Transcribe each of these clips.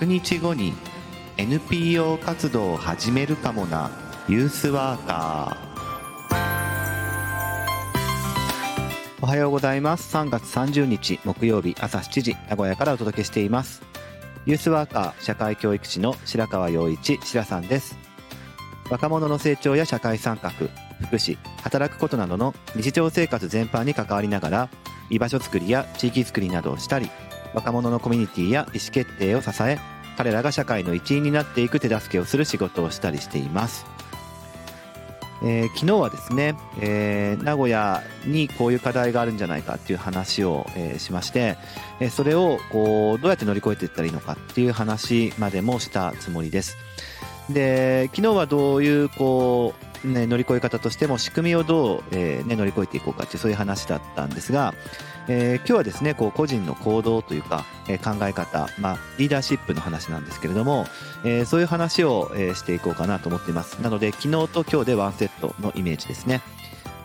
100日後に NPO 活動を始めるかもな。ユースワーカー。おはようございます。3月30日木曜日朝7時名古屋からお届けしています。ユースワーカー社会教育士の白川陽一白さんです。若者の成長や社会参画福祉働くことなどの日常生活全般に関わりながら居場所づくりや地域づくりなどをしたり若者のコミュニティや意思決定を支え彼らが社会の一員になっていく手助けをする仕事をしたりしています、えー、昨日はですね、えー、名古屋にこういう課題があるんじゃないかっていう話を、えー、しまして、えそれをこうどうやって乗り越えていったらいいのかっていう話までもしたつもりです。で昨日はどういうこうね、乗り越え方としても仕組みをどう、えーね、乗り越えていこうかっていうそういう話だったんですが、えー、今日はですねこう個人の行動というか、え、考え方、まあ、リーダーシップの話なんですけれども、え、そういう話を、え、していこうかなと思っています。なので昨日と今日でワンセットのイメージですね。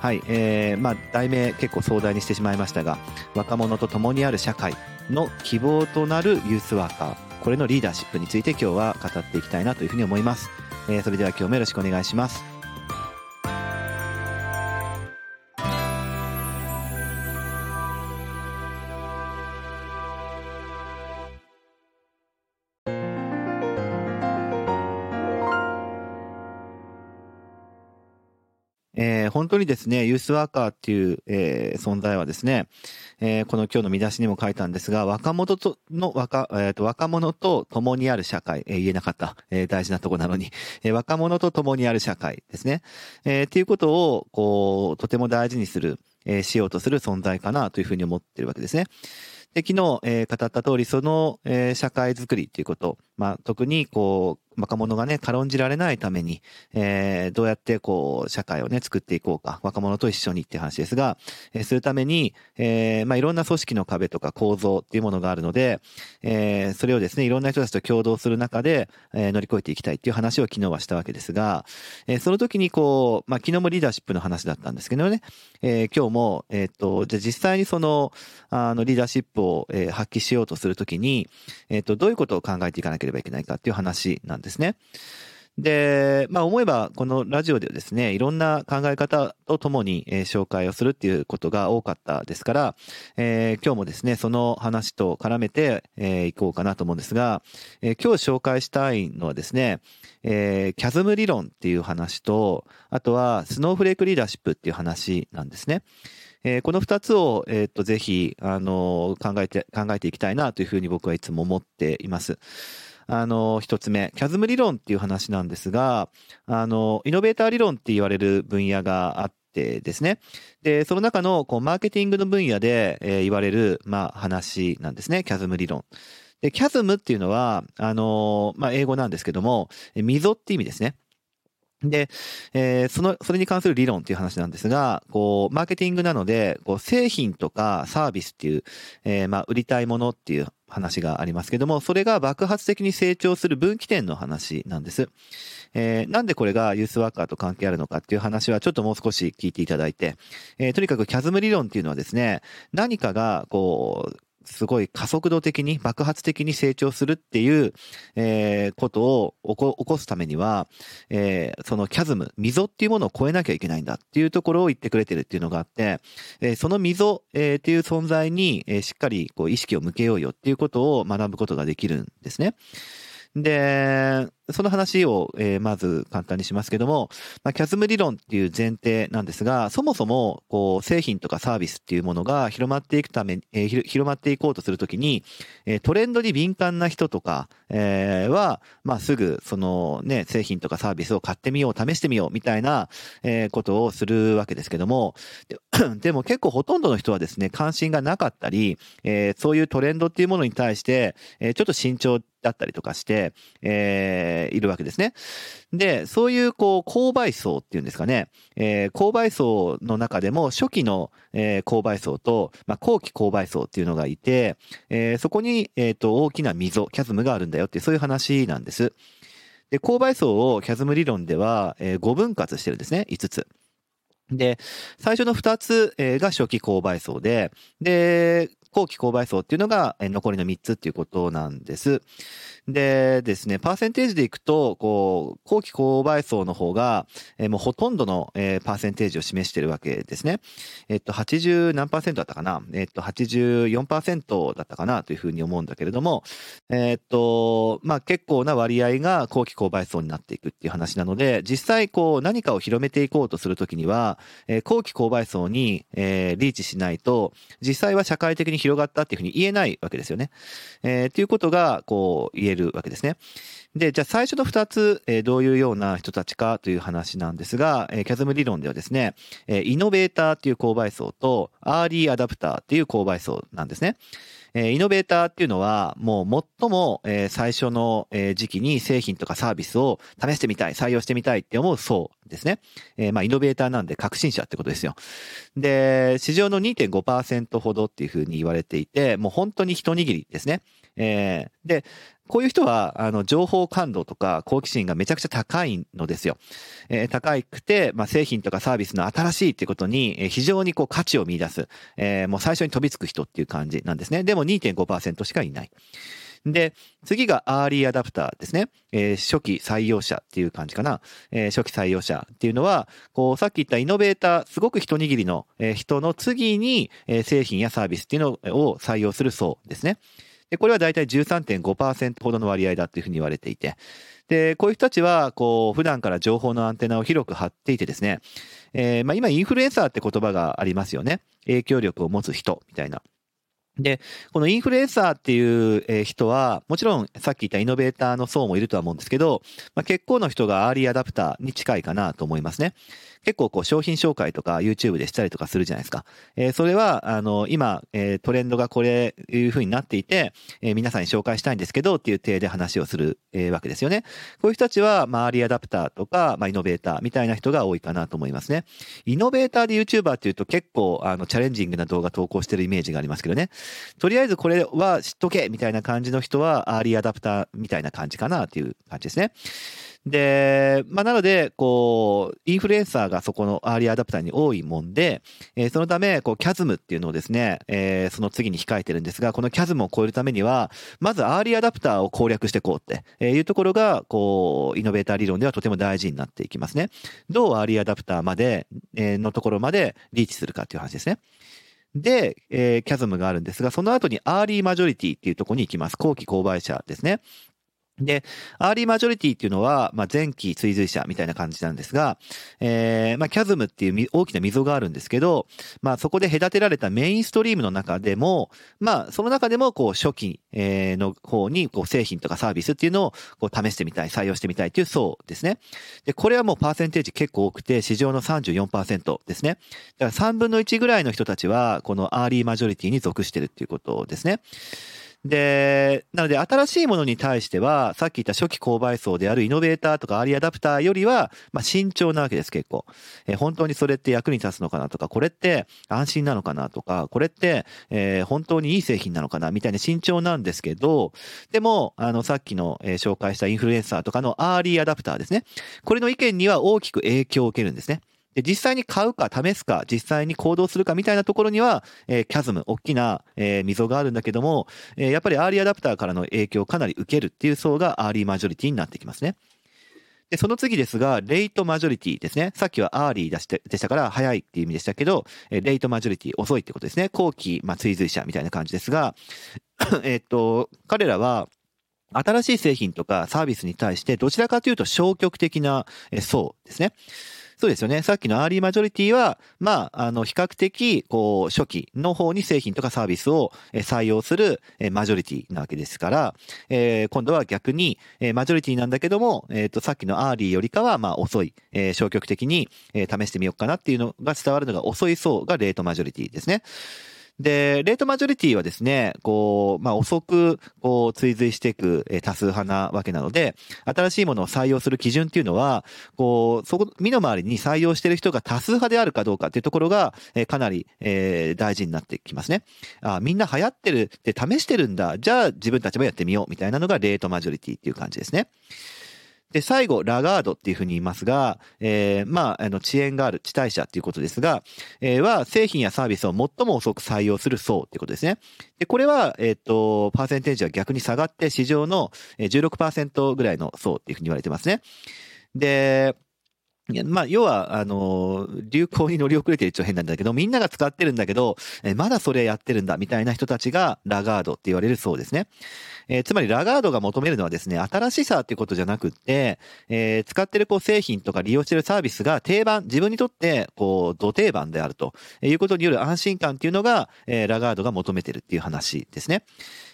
はい、えー、まあ題名結構壮大にしてしまいましたが若者と共にある社会の希望となるユースワーカーこれのリーダーシップについて今日は語っていきたいなというふうに思います、えー、それでは今日もよろしくお願いします。えー、本当にですね、ユースワーカーっていう、えー、存在はですね、えー、この今日の見出しにも書いたんですが、若者との若、えーと、若者と共にある社会、えー、言えなかった、えー、大事なとこなのに、えー、若者と共にある社会ですね。えー、っていうことを、こう、とても大事にする、えー、しようとする存在かなというふうに思ってるわけですね。で、昨日、えー、語った通り、その、えー、社会づくりということ、まあ、特に、こう、若者がね、軽んじられないために、えー、どうやってこう、社会をね、作っていこうか、若者と一緒にって話ですが、えー、するために、えー、まあ、いろんな組織の壁とか構造っていうものがあるので、えー、それをですね、いろんな人たちと共同する中で、えー、乗り越えていきたいっていう話を昨日はしたわけですが、えー、その時にこう、まあ、昨日もリーダーシップの話だったんですけどね、えー、今日も、えっ、と、じゃ実際にその、あの、リーダーシップを、えー、発揮しようとするときに、えっ、と、どういうことを考えていかなければいけないかっていう話なんですね。で、まあ思えばこのラジオではですね、いろんな考え方とともに、え、紹介をするっていうことが多かったですから、えー、今日もですね、その話と絡めて、えー、こうかなと思うんですが、えー、今日紹介したいのはですね、えー、キャズム理論っていう話と、あとはスノーフレークリーダーシップっていう話なんですね。えー、この二つを、えっ、と、ぜひ、あの考えて、考えていきたいなというふうに僕はいつも思っています。あの、一つ目、キャズム理論っていう話なんですが、あの、イノベーター理論って言われる分野があって、ですね。で、その中の、こう、マーケティングの分野で、えー、言われる、まあ、話なんですね。キャズム理論。で、キャズムっていうのは、あのまあ、英語なんですけども、溝って意味ですね。で、えー、その、それに関する理論っていう話なんですが、こう、マーケティングなので、こう、製品とかサービスっていう、えー、まあ、売りたいものっていう話がありますけども、それが爆発的に成長する分岐点の話なんです。えー、なんでこれがユースワーカーと関係あるのかっていう話はちょっともう少し聞いていただいて、えー、とにかくキャズム理論っていうのはですね、何かがこう、すごい加速度的に爆発的に成長するっていう、えー、ことを起こ起こすためには、えー、そのキャズム、溝っていうものを超えなきゃいけないんだっていうところを言ってくれてるっていうのがあって、えー、その溝、えー、っていう存在に、えー、しっかりこう意識を向けようよっていうことを学ぶことができるんですね。で、その話を、えー、まず簡単にしますけども、まあ、キャズム理論っていう前提なんですが、そもそも、こう、製品とかサービスっていうものが広まっていくため、えー、広まっていこうとするときに、えー、トレンドに敏感な人とか、えー、は、まあ、すぐ、そのね、製品とかサービスを買ってみよう、試してみよう、みたいな、えー、ことをするわけですけども、でも結構ほとんどの人はですね、関心がなかったり、えー、そういうトレンドっていうものに対して、えー、ちょっと慎重だったりとかして、えー、いるわけですね。で、そういう、こう、購買層っていうんですかね、えー、購買層の中でも初期の、えー、購買層と、まあ、後期購買層っていうのがいて、えー、そこに、えっ、ー、と、大きな溝、キャズムがあるんだよって、そういう話なんです。で、購買層をキャズム理論では、えー、5分割してるんですね、5つ。で、最初の2つが初期購買層で、で、後期購買層っていうのが残りの3つっていうことなんです。でですね、パーセンテージでいくと、こう、後期購買層の方が、えー、もうほとんどの、えー、パーセンテージを示しているわけですね。えっと、80何パーセントだったかな？えっと、84%だったかなというふうに思うんだけれども、えっと、まあ、結構な割合が後期購買層になっていくっていう話なので、実際こう何かを広めていこうとするときには、えー、後期購買層に、えー、リーチしないと、実際は社会的に広がったっていうふうに言えないわけですよね。えー、っていうことが、こう、言えるわけですね。で、じゃあ最初の二つ、え、どういうような人たちかという話なんですが、えー、キャズム理論ではですね、え、イノベーターっていう購買層と、アーリーアダプターっていう購買層なんですね。え、イノベーターっていうのは、もう最も、え、最初の、え、時期に製品とかサービスを試してみたい、採用してみたいって思う層ですね。え、まあ、イノベーターなんで革新者ってことですよ。で、市場の2.5%ほどっていうふうに言われていて、もう本当に一握りですね。えー、で、こういう人は、あの、情報感度とか好奇心がめちゃくちゃ高いのですよ。えー、高くて、まあ、製品とかサービスの新しいっていうことに、え、非常にこう価値を見出す。えー、もう最初に飛びつく人っていう感じなんですね。でも2.5%しかいない。で、次がアーリーアダプターですね。えー、初期採用者っていう感じかな。えー、初期採用者っていうのは、こう、さっき言ったイノベーター、すごく一握りの、えー、人の次に、えー、製品やサービスっていうのを採用する層ですね。で、これは大体13.5%ほどの割合だというふうに言われていて、で、こういう人たちは、こう、普段から情報のアンテナを広く張っていてですね、えー、まあ今インフルエンサーって言葉がありますよね。影響力を持つ人みたいな。で、このインフルエンサーっていう人は、もちろんさっき言ったイノベーターの層もいるとは思うんですけど、まあ、結構の人がアーリーアダプターに近いかなと思いますね。結構こう商品紹介とか YouTube でしたりとかするじゃないですか。えー、それは、あの、今、えー、トレンドがこれいう風になっていて、えー、皆さんに紹介したいんですけどっていう体で話をする、えー、わけですよね。こういう人たちは、まあ、アーリーアダプターとか、まあ、イノベーターみたいな人が多いかなと思いますね。イノベーターで YouTuber っていうと結構、あの、チャレンジングな動画投稿してるイメージがありますけどね。とりあえずこれは知っとけみたいな感じの人は、アーリーアダプターみたいな感じかなっていう感じですね。で、まあ、なので、こう、インフルエンサーがそこのアーリーアダプターに多いもんで、えー、そのため、こう、キャズムっていうのをですね、えー、その次に控えてるんですが、このキャズムを超えるためには、まずアーリーアダプターを攻略していこうっていうところが、こう、イノベーター理論ではとても大事になっていきますね。どうアーリーアダプターまで、えー、のところまでリーチするかっていう話ですね。で、えー、キャズムがあるんですが、その後にアーリーマジョリティっていうところに行きます。後期購買者ですね。で、アーリーマジョリティっていうのは、まあ、前期追随者みたいな感じなんですが、えー、まあ、キャズムっていう大きな溝があるんですけど、まあ、そこで隔てられたメインストリームの中でも、まあ、その中でも、こう、初期、の方に、こう、製品とかサービスっていうのを、こう、試してみたい、採用してみたいっていう層ですね。で、これはもうパーセンテージ結構多くて、市場の34%ですね。だから3分の1ぐらいの人たちは、このアーリーマジョリティに属してるっていうことですね。で、なので新しいものに対しては、さっき言った初期購買層であるイノベーターとかアーリーアダプターよりは、まあ慎重なわけです、結構。えー、本当にそれって役に立つのかなとか、これって安心なのかなとか、これって、えー、本当にいい製品なのかなみたいな慎重なんですけど、でも、あの、さっきの、えー、紹介したインフルエンサーとかのアーリーアダプターですね。これの意見には大きく影響を受けるんですね。で、実際に買うか試すか、実際に行動するかみたいなところには、えー、キャズム、大きな、えー、溝があるんだけども、えー、やっぱりアーリーアダプターからの影響をかなり受けるっていう層がアーリーマジョリティになってきますね。で、その次ですが、レイトマジョリティですね。さっきはアーリーでしてでしたから、早いっていう意味でしたけど、えレイトマジョリティ、遅いってことですね。後期、まあ、追随者みたいな感じですが、えっと、彼らは、新しい製品とかサービスに対して、どちらかというと消極的な層ですね。そうですよね。さっきのアーリーマジョリティは、まあ、あの、比較的、こう、初期の方に製品とかサービスを採用するマジョリティなわけですから、えー、今度は逆に、マジョリティなんだけども、えっ、ー、と、さっきのアーリーよりかは、まあ、遅い、えー、消極的に、え試してみようかなっていうのが伝わるのが遅い層がレートマジョリティですね。で、レートマジョリティはですね、こう、まあ、遅く、こう、追随していくえ多数派なわけなので、新しいものを採用する基準っていうのは、こう、そこ、身の回りに採用している人が多数派であるかどうかっていうところが、えかなり、えー、大事になってきますね。あ、みんな流行ってるって試してるんだ。じゃあ自分たちもやってみようみたいなのがレートマジョリティっていう感じですね。で、最後、ラガードっていうふうに言いますが、えー、まあ、あの、遅延がある、遅滞者っていうことですが、えー、は、製品やサービスを最も遅く採用する層っていうことですね。で、これは、えっ、ー、と、パーセンテージは逆に下がって、市場の16%ぐらいの層っていうふうに言われてますね。で、まあ、要は、あの、流行に乗り遅れてる一応変なんだけど、みんなが使ってるんだけど、まだそれやってるんだ、みたいな人たちがラガードって言われるそうですね。えー、つまりラガードが求めるのはですね、新しさっていうことじゃなくって、えー、使ってるこう製品とか利用してるサービスが定番、自分にとってこう、土定番であるということによる安心感っていうのが、えー、ラガードが求めてるっていう話ですね。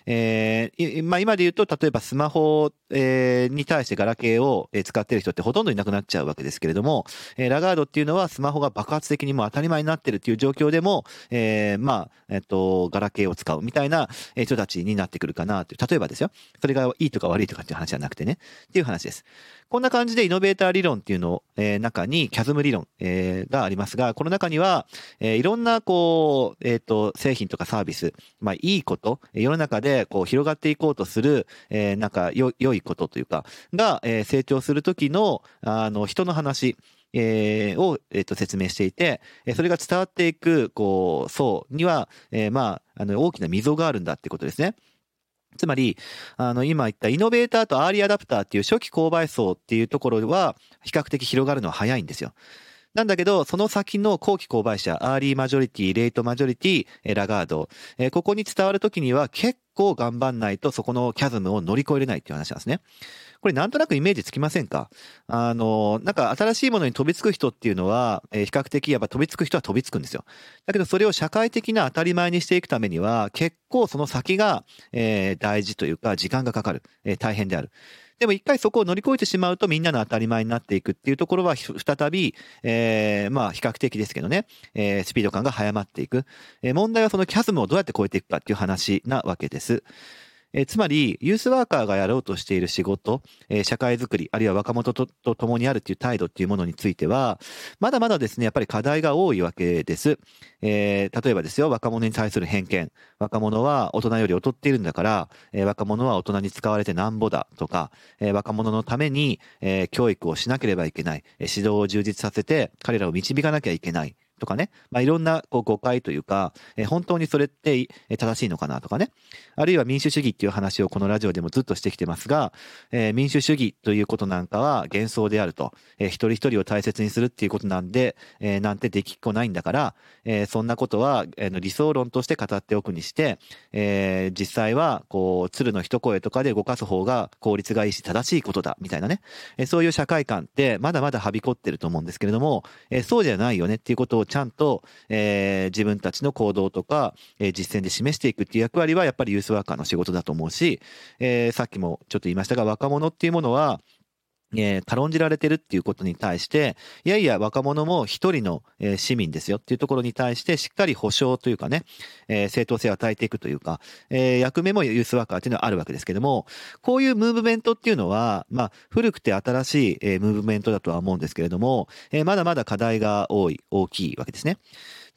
えー、まあ今で言うと、例えばスマホ、えー、に対してガラケーを使ってる人ってほとんどいなくなっちゃうわけですけれども、えー、ラガードっていうのはスマホが爆発的にもう当たり前になってるっていう状況でも、えー、まあ、えっと、ガラケーを使うみたいな人たちになってくるかなという。例えばですよ。それがいいとか悪いとかっていう話じゃなくてね。っていう話です。こんな感じでイノベーター理論っていうの、えー、中にキャズム理論、えー、がありますが、この中には、えー、いろんなこう、えっ、と、製品とかサービス、まあいいこと、世の中でこう広がっていこうとする、えー、なんかよ、良いことというか、が、えー、成長するときの、あの、人の話、えー、を、えー、と説明していて、えそれが伝わっていく、こう、層には、え、まあ、あの、大きな溝があるんだってことですね。つまり、あの、今言ったイノベーターとアーリーアダプターっていう初期購買層っていうところは、比較的広がるのは早いんですよ。なんだけど、その先の後期購買者、アーリーマジョリティ、レイトマジョリティ、ラガード、ここに伝わるときには結構頑張んないとそこのキャズムを乗り越えれないっていう話なんですね。これなんとなくイメージつきませんか？あの、なんか新しいものに飛びつく人っていうのは、え、比較的やっぱ飛びつく人は飛びつくんですよ。だけどそれを社会的な当たり前にしていくためには、結構その先が、え、大事というか、時間がかかる。え、大変である。でも一回そこを乗り越えてしまうとみんなの当たり前になっていくっていうところは再び、えー、まあ比較的ですけどね、えー、スピード感が早まっていく。えー、問題はそのキャズムをどうやって超えていくかっていう話なわけです。え、つまり、ユースワーカーがやろうとしている仕事、え、社会づくり、あるいは若者とと共にあるっていう態度っていうものについては、まだまだですね、やっぱり課題が多いわけです。えー、例えばですよ、若者に対する偏見。若者は大人より劣っているんだから、えー、若者は大人に使われてなんぼだとか、えー、若者のために、え、教育をしなければいけない。指導を充実させて、彼らを導かなきゃいけない。とかね、まあ、いろんなこう誤解というか、え、本当にそれって正しいのかなとかね、あるいは民主主義っていう話をこのラジオでもずっとしてきてますが、えー、民主主義ということなんかは幻想であると、えー、一人一人を大切にするっていうことなんで、えー、なんてできっこないんだから、え、そんなことは、えー、理想論として語っておくにして、え、実際はこう鶴の一声とかで動かす方が効率がいいし正しいことだみたいなね、え、そういう社会観ってまだまだはびこってると思うんですけれども、え、そうじゃないよねっていうことをちゃんと、えー、自分たちの行動とか、えー、実践で示していくっていう役割はやっぱりユースワーカーの仕事だと思うし、えー、さっきもちょっと言いましたが、若者っていうものは、えー、軽んじられてるっていうことに対して、いやいや、若者も一人の、えー、市民ですよっていうところに対して、しっかり保障というかね、えー、正当性を与えていくというか、えー、役目もユースワーカーっていうのはあるわけですけども、こういうムーブメントっていうのは、まあ、古くて新しい、えー、ムーブメントだとは思うんですけれども、えー、まだまだ課題が多い、大きいわけですね。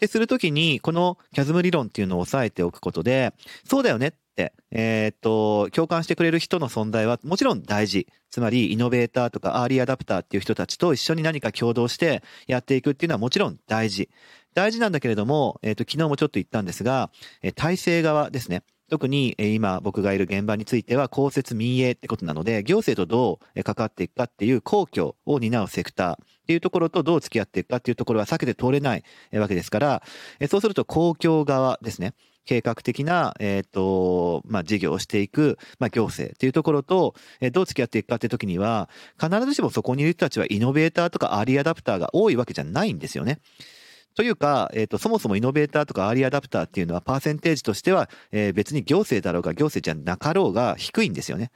で、するときに、このキャズム理論っていうのを押さえておくことで、そうだよねって、えー、っと、共感してくれる人の存在はもちろん大事。つまり、イノベーターとかアーリーアダプターっていう人たちと一緒に何か共同してやっていくっていうのはもちろん大事。大事なんだけれども、えー、っと、昨日もちょっと言ったんですが、え体制側ですね。特に今僕がいる現場については公設民営ってことなので、行政とどう関わっていくかっていう公共を担うセクターっていうところとどう付き合っていくかっていうところは避けて通れないわけですから、そうすると公共側ですね。計画的な、えっ、ー、と、まあ、事業をしていく、まあ、行政っていうところと、えー、どう付き合っていくかっていう時には、必ずしもそこにいる人たちはイノベーターとかアーリーアダプターが多いわけじゃないんですよね。というか、えっ、ー、と、そもそもイノベーターとかアーリーアダプターっていうのは、パーセンテージとしては、えー、別に行政だろうが行政じゃなかろうが低いんですよね。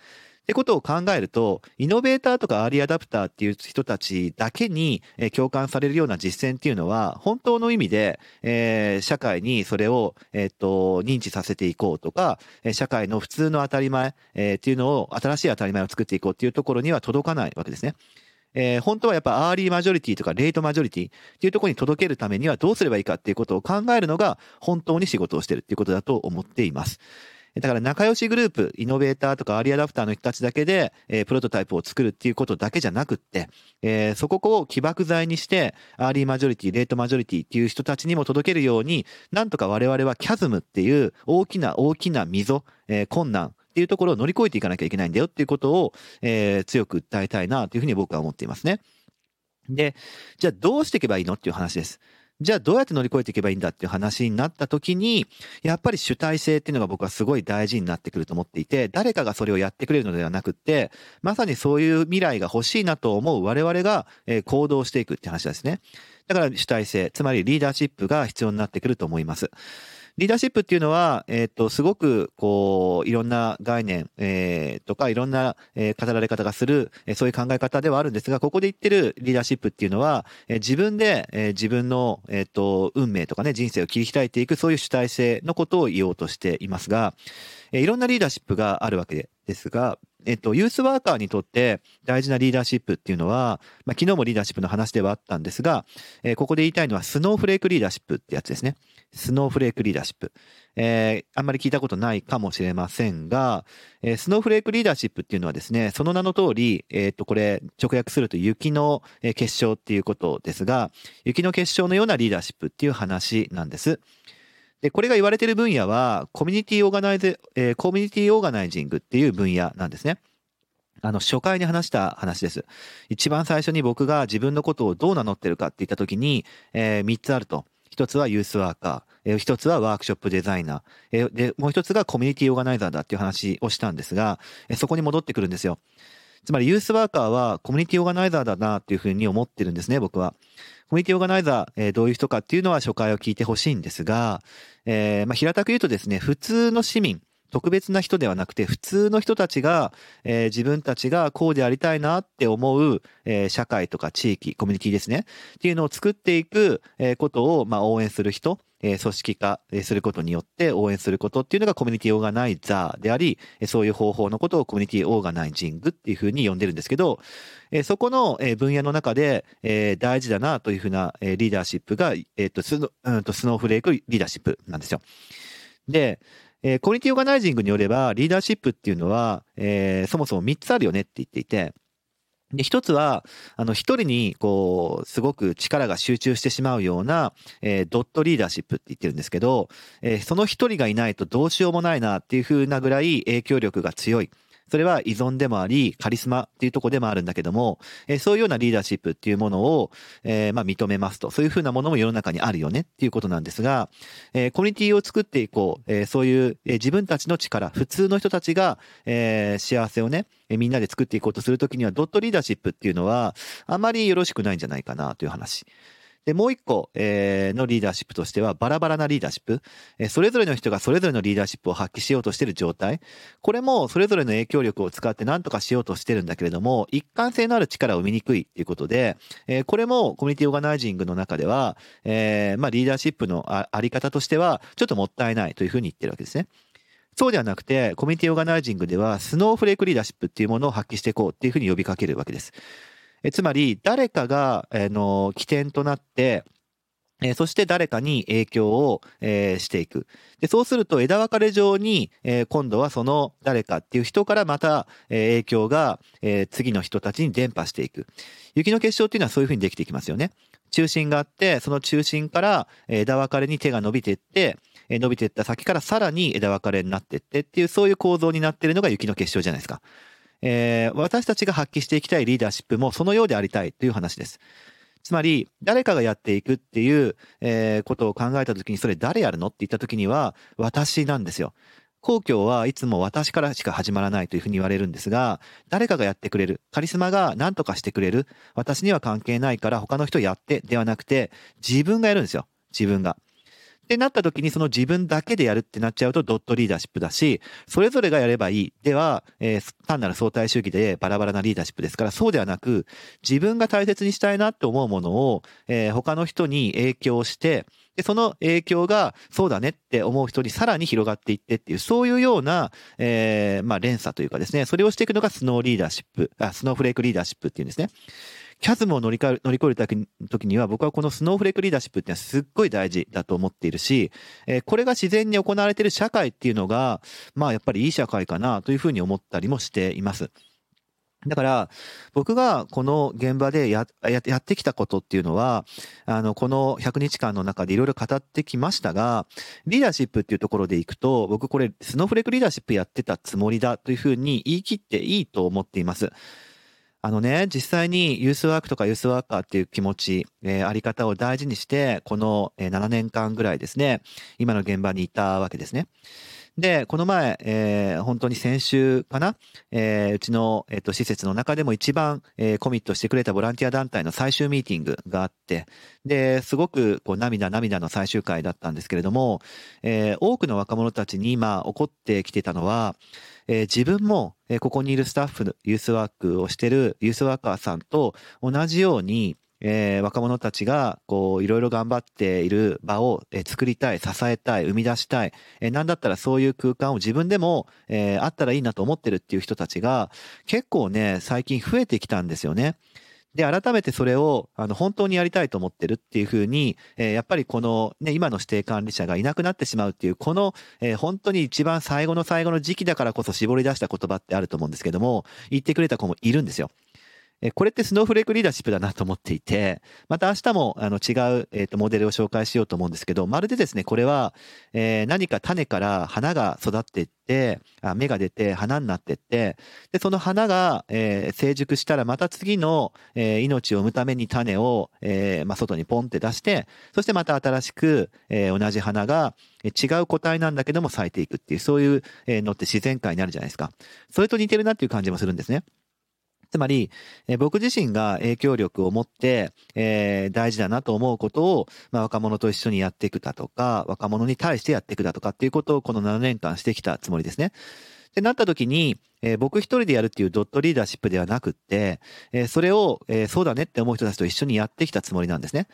ってことを考えると、イノベーターとかアーリーアダプターっていう人たちだけに共感されるような実践っていうのは、本当の意味で、えー、社会にそれを、えっ、と、認知させていこうとか、社会の普通の当たり前、えー、っていうのを、新しい当たり前を作っていこうっていうところには届かないわけですね。えー、本当はやっぱアーリーマジョリティとかレートマジョリティっていうところに届けるためにはどうすればいいかっていうことを考えるのが本当に仕事をしてるっていうことだと思っています。だから仲良しグループ、イノベーターとかアーリーアダプターの人たちだけで、えー、プロトタイプを作るっていうことだけじゃなくって、えー、そこを起爆剤にして、アーリーマジョリティ、レートマジョリティっていう人たちにも届けるように、なんとか我々はキャズムっていう大きな大きな溝、えー、困難っていうところを乗り越えていかなきゃいけないんだよっていうことを、えー、強く訴えたいなというふうに僕は思っていますね。で、じゃあどうしていけばいいのっていう話です。じゃあどうやって乗り越えていけばいいんだっていう話になった時に、やっぱり主体性っていうのが僕はすごい大事になってくると思っていて、誰かがそれをやってくれるのではなくって、まさにそういう未来が欲しいなと思う我々が行動していくって話ですね。だから主体性、つまりリーダーシップが必要になってくると思います。リーダーシップっていうのは、えっ、ー、と、すごく、こう、いろんな概念、えー、とか、いろんな、えー、語られ方がする、えー、そういう考え方ではあるんですが、ここで言ってるリーダーシップっていうのは、えー、自分で、えー、自分の、えっ、と、運命とかね、人生を切り開いていく、そういう主体性のことを言おうとしていますが、えー、いろんなリーダーシップがあるわけですが、えっと、ユースワーカーにとって大事なリーダーシップっていうのは、まあ、昨日もリーダーシップの話ではあったんですが、えー、ここで言いたいのはスノーフレークリーダーシップってやつですね。スノーフレークリーダーシップ。えー、あんまり聞いたことないかもしれませんが、えー、スノーフレークリーダーシップっていうのはですね、その名の通り、えっ、と、これ、直訳すると雪の結晶っていうことですが、雪の結晶のようなリーダーシップっていう話なんです。で、これが言われている分野は、コミュニティオーガナイズ、えー、コミュニティオーガナイジングっていう分野なんですね。あの、初回に話した話です。一番最初に僕が自分のことをどう名乗ってるかって言った時に、えー、3つあると。一つはユースワーカー。えー、一つはワークショップデザイナー。えー、で、もう一つがコミュニティオーガナイザーだっていう話をしたんですが、え、そこに戻ってくるんですよ。つまりユースワーカーはコミュニティオーガナイザーだなっていうふうに思ってるんですね、僕は。コミュニティオーガナイザー、えー、どういう人かっていうのは初回を聞いてほしいんですが、えー、まあ、平たく言うとですね、普通の市民、特別な人ではなくて、普通の人たちが、えー、自分たちがこうでありたいなって思う、えー、社会とか地域、コミュニティですね。っていうのを作っていく、えー、ことを、まあ、応援する人、え組織化することによって応援することっていうのがコミュニティオーガナイザーであり、そういう方法のことをコミュニティオーガナイジングっていうふうに呼んでるんですけど、えそこの分野の中でえ大事だなというふうなリーダーシップが、えっと、スノーフレークリーダーシップなんですよ。で、えコミュニティオーガナイジングによれば、リーダーシップっていうのは、え、そもそも3つあるよねって言っていて、で、一つは、あの、一人に、こう、すごく力が集中してしまうような、えー、ドットリーダーシップって言ってるんですけど、えー、その一人がいないとどうしようもないなっていう風なぐらい影響力が強い。それは依存でもあり、カリスマっていうとこでもあるんだけども、えー、そういうようなリーダーシップっていうものを、えー、まあ認めますと。そういうふうなものも世の中にあるよねっていうことなんですが、えー、コミュニティを作っていこう、えー、そういう、えー、自分たちの力、普通の人たちが、えー、幸せをね、えー、みんなで作っていこうとするときには、ドットリーダーシップっていうのは、あまりよろしくないんじゃないかなという話。で、もう一個、えー、のリーダーシップとしては、バラバラなリーダーシップ。えー、それぞれの人がそれぞれのリーダーシップを発揮しようとしている状態。これも、それぞれの影響力を使って何とかしようとしてるんだけれども、一貫性のある力を生みにくいっていうことで、えー、これもコミュニティオーガナイジングの中では、えー、まあ、リーダーシップのあり方としては、ちょっともったいないというふうに言ってるわけですね。そうではなくて、コミュニティオーガナイジングでは、スノーフレークリーダーシップっていうものを発揮していこうっていうふうに呼びかけるわけです。えつまり、誰かが、あの、起点となって、え、そして誰かに影響を、え、していく。で、そうすると枝分かれ上に、え、今度はその誰かっていう人からまた、え影響が、え次の人たちに伝播していく。雪の結晶っていうのはそういうふうにできていきますよね。中心があって、その中心から枝分かれに手が伸びていって、伸びていった先からさらに枝分かれになっていってっていう、そういう構造になってるのが雪の結晶じゃないですか。えー、私たちが発揮していきたいリーダーシップもそのようでありたいという話です。つまり、誰かがやっていくっていう、えー、ことを考えたときに、それ誰やるのって言ったときには、私なんですよ。公共はいつも私からしか始まらないというふうに言われるんですが、誰かがやってくれる。カリスマが何とかしてくれる。私には関係ないから他の人やってではなくて、自分がやるんですよ。自分が。ってなった時にその自分だけでやるってなっちゃうとドットリーダーシップだし、それぞれがやればいい。では、えー、単なる相対主義でバラバラなリーダーシップですから、そうではなく、自分が大切にしたいなって思うものを、えー、他の人に影響して、で、その影響が、そうだねって思う人にさらに広がっていってっていう、そういうような、えー、まあ連鎖というかですね、それをしていくのがスノーリーダーシップ、あ、スノーフレークリーダーシップっていうんですね。キャズムを乗り乗り越える時には僕はこのスノーフレークリーダーシップってのはすっごい大事だと思っているし、え、これが自然に行われている社会っていうのが、まあやっぱりいい社会かなというふうに思ったりもしています。だから、僕がこの現場でやややってきたことっていうのは、あの、この100日間の中でいろいろ語ってきましたが、リーダーシップっていうところでいくと、僕これ、スノーフレークリーダーシップやってたつもりだというふうに言い切っていいと思っています。あのね、実際にユースワークとかユースワーカーっていう気持ち、えー、あり方を大事にして、この7年間ぐらいですね、今の現場にいたわけですね。で、この前、えー、本当に先週かな、えー、うちの、えーと、施設の中でも一番、えー、コミットしてくれたボランティア団体の最終ミーティングがあって、で、すごくこう涙涙の最終回だったんですけれども、えー、多くの若者たちに今起こってきてたのは、えー、自分も、えー、ここにいるスタッフ、ユースワークをしてるユースワーカーさんと同じように、えー、若者たちが、こう、いろいろ頑張っている場を、えー、作りたい、支えたい、生み出したい、えー、なんだったらそういう空間を自分でも、えー、あったらいいなと思ってるっていう人たちが、結構ね、最近増えてきたんですよね。で、改めてそれを、あの、本当にやりたいと思ってるっていうふうに、えー、やっぱりこの、ね、今の指定管理者がいなくなってしまうっていう、この、えー、本当に一番最後の最後の時期だからこそ絞り出した言葉ってあると思うんですけども、言ってくれた子もいるんですよ。これってスノーフレークリーダーシップだなと思っていて、また明日もあの違う、えー、とモデルを紹介しようと思うんですけど、まるでですね、これは、え、何か種から花が育っていって、あ芽が出て花になっていって、で、その花が、え、成熟したらまた次の、え、命を生むために種を、えま、外にポンって出して、そしてまた新しく、え、同じ花が違う個体なんだけども咲いていくっていう、そういうのって自然界にあるじゃないですか。それと似てるなっていう感じもするんですね。つまり、え、僕自身が影響力を持って、えー、大事だなと思うことを、まあ、若者と一緒にやっていくだとか、若者に対してやっていくだとかっていうことをこの7年間してきたつもりですね。ってなった時に、えー、僕一人でやるっていうドットリーダーシップではなくって、えー、それを、えー、そうだねって思う人たちと一緒にやってきたつもりなんですね。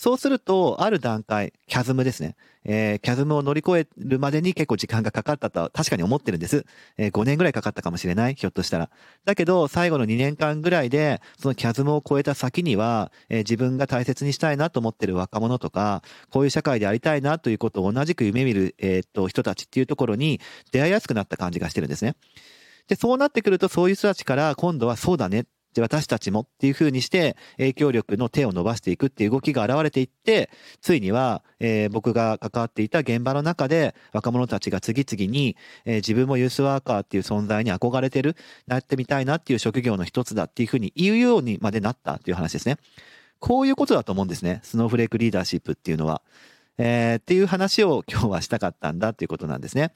そうすると、ある段階、キャズムですね。えー、キャズムを乗り越えるまでに結構時間がかかったとは確かに思ってるんです。えー、5年ぐらいかかったかもしれないひょっとしたら。だけど、最後の2年間ぐらいで、そのキャズムを超えた先には、えー、自分が大切にしたいなと思ってる若者とか、こういう社会でありたいなということを同じく夢見る、えー、っと、人たちっていうところに出会いやすくなった感じがしてるんですね。で、そうなってくると、そういう人たちから今度はそうだね。で、私たちもっていうふうにして、影響力の手を伸ばしていくっていう動きが現れていって、ついには、えー、僕が関わっていた現場の中で、若者たちが次々に、えー、自分もユースワーカーっていう存在に憧れてる、なってみたいなっていう職業の一つだっていうふうに言うようにまでなったっていう話ですね。こういうことだと思うんですね。スノーフレークリーダーシップっていうのは。えー、っていう話を今日はしたかったんだっていうことなんですね。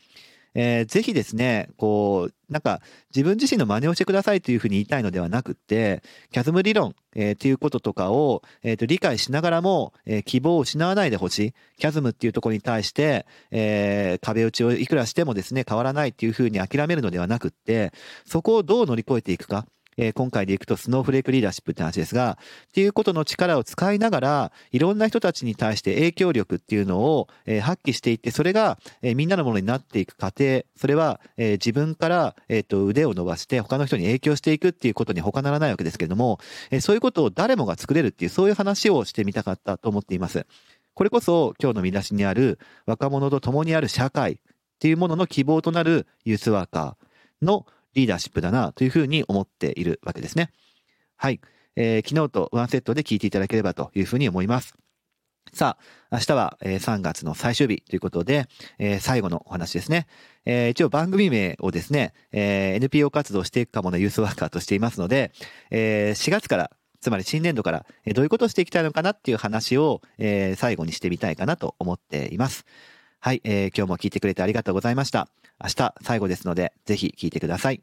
えー、ぜひですね、こう、なんか自分自身の真似をしてくださいというふうに言いたいのではなくって、キャズム理論、えー、っていうこととかを、えー、と理解しながらも、えー、希望を失わないでほしい。キャズムっていうところに対して、えー、壁打ちをいくらしてもですね、変わらないっていうふうに諦めるのではなくって、そこをどう乗り越えていくか。えー、今回でいくとスノーフレークリーダーシップって話ですが、っていうことの力を使いながら、いろんな人たちに対して影響力っていうのを、えー、発揮していって、それが、えー、みんなのものになっていく過程、それは、え、自分から、えっ、と、腕を伸ばして他の人に影響していくっていうことに他ならないわけですけれども、え、そういうことを誰もが作れるっていう、そういう話をしてみたかったと思っています。これこそ今日の見出しにある若者と共にある社会っていうものの希望となるユースワーカーのリーダーシップだなというふうに思っているわけですね。はい。えー、昨日とワンセットで聞いていただければというふうに思います。さあ、明日は3月の最終日ということで、えー、最後のお話ですね。えー、一応番組名をですね、えー、NPO 活動していくかものユースワーカーとしていますので、え、4月から、つまり新年度から、どういうことをしていきたいのかなっていう話を、え、最後にしてみたいかなと思っています。はい、えー、今日も聞いてくれてありがとうございました。明日最後ですので、ぜひ聞いてください。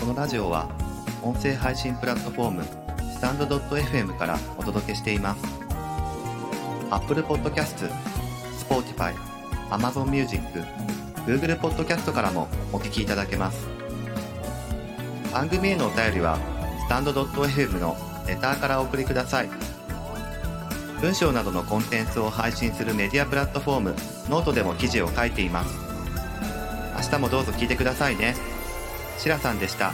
このラジオは、音声配信プラットフォーム、スタンド .fm からお届けしています。Apple Podcast、Spotify、Amazon Music、Google Podcast からもお聞きいただけます。番組へのお便りは、スタンド .fm のレターからお送りください。文章などのコンテンツを配信するメディアプラットフォームノートでも記事を書いています明日もどうぞ聞いてくださいねしらさんでした。